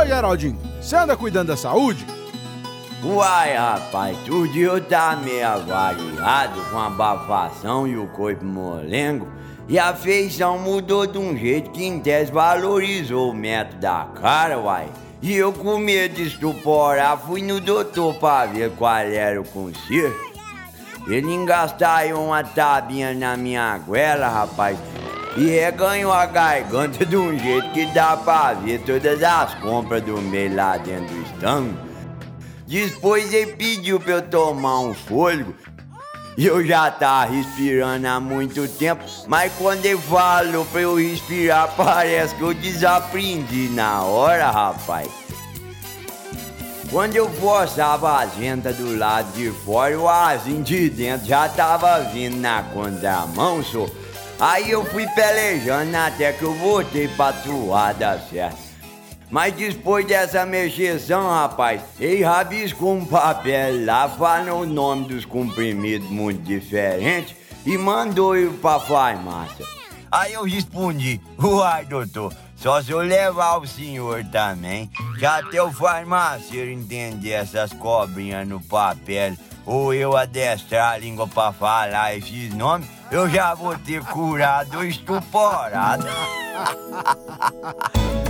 Oi, Geraldinho, você anda cuidando da saúde? Uai, rapaz, tudo eu tá meio avariado com a bafação e o corpo molengo. E a feição mudou de um jeito que em tese valorizou o método da cara, uai. E eu com medo de estuporar fui no doutor pra ver qual era o conserto. Ele engastou uma tabinha na minha goela, rapaz, e reganhou a garganta de um jeito que dá pra ver todas as compras do mês lá dentro do estômago. Depois ele pediu pra eu tomar um fôlego. E eu já tava respirando há muito tempo, mas quando ele falou pra eu respirar, parece que eu desaprendi na hora, rapaz. Quando eu forçava a venta do lado de fora, o azinho de dentro já tava vindo na contramão, só. Aí eu fui pelejando até que eu voltei pra toada certa. Mas depois dessa mexeção, rapaz, ele rabiscou um papel lá falando o nome dos comprimidos muito diferentes e mandou eu pra farmácia. Aí eu respondi, uai doutor, só se eu levar o senhor também, que até o farmacêutico entender essas cobrinhas no papel, ou eu adestrar a língua pra falar esses nomes, eu já vou ter curado o estuporado.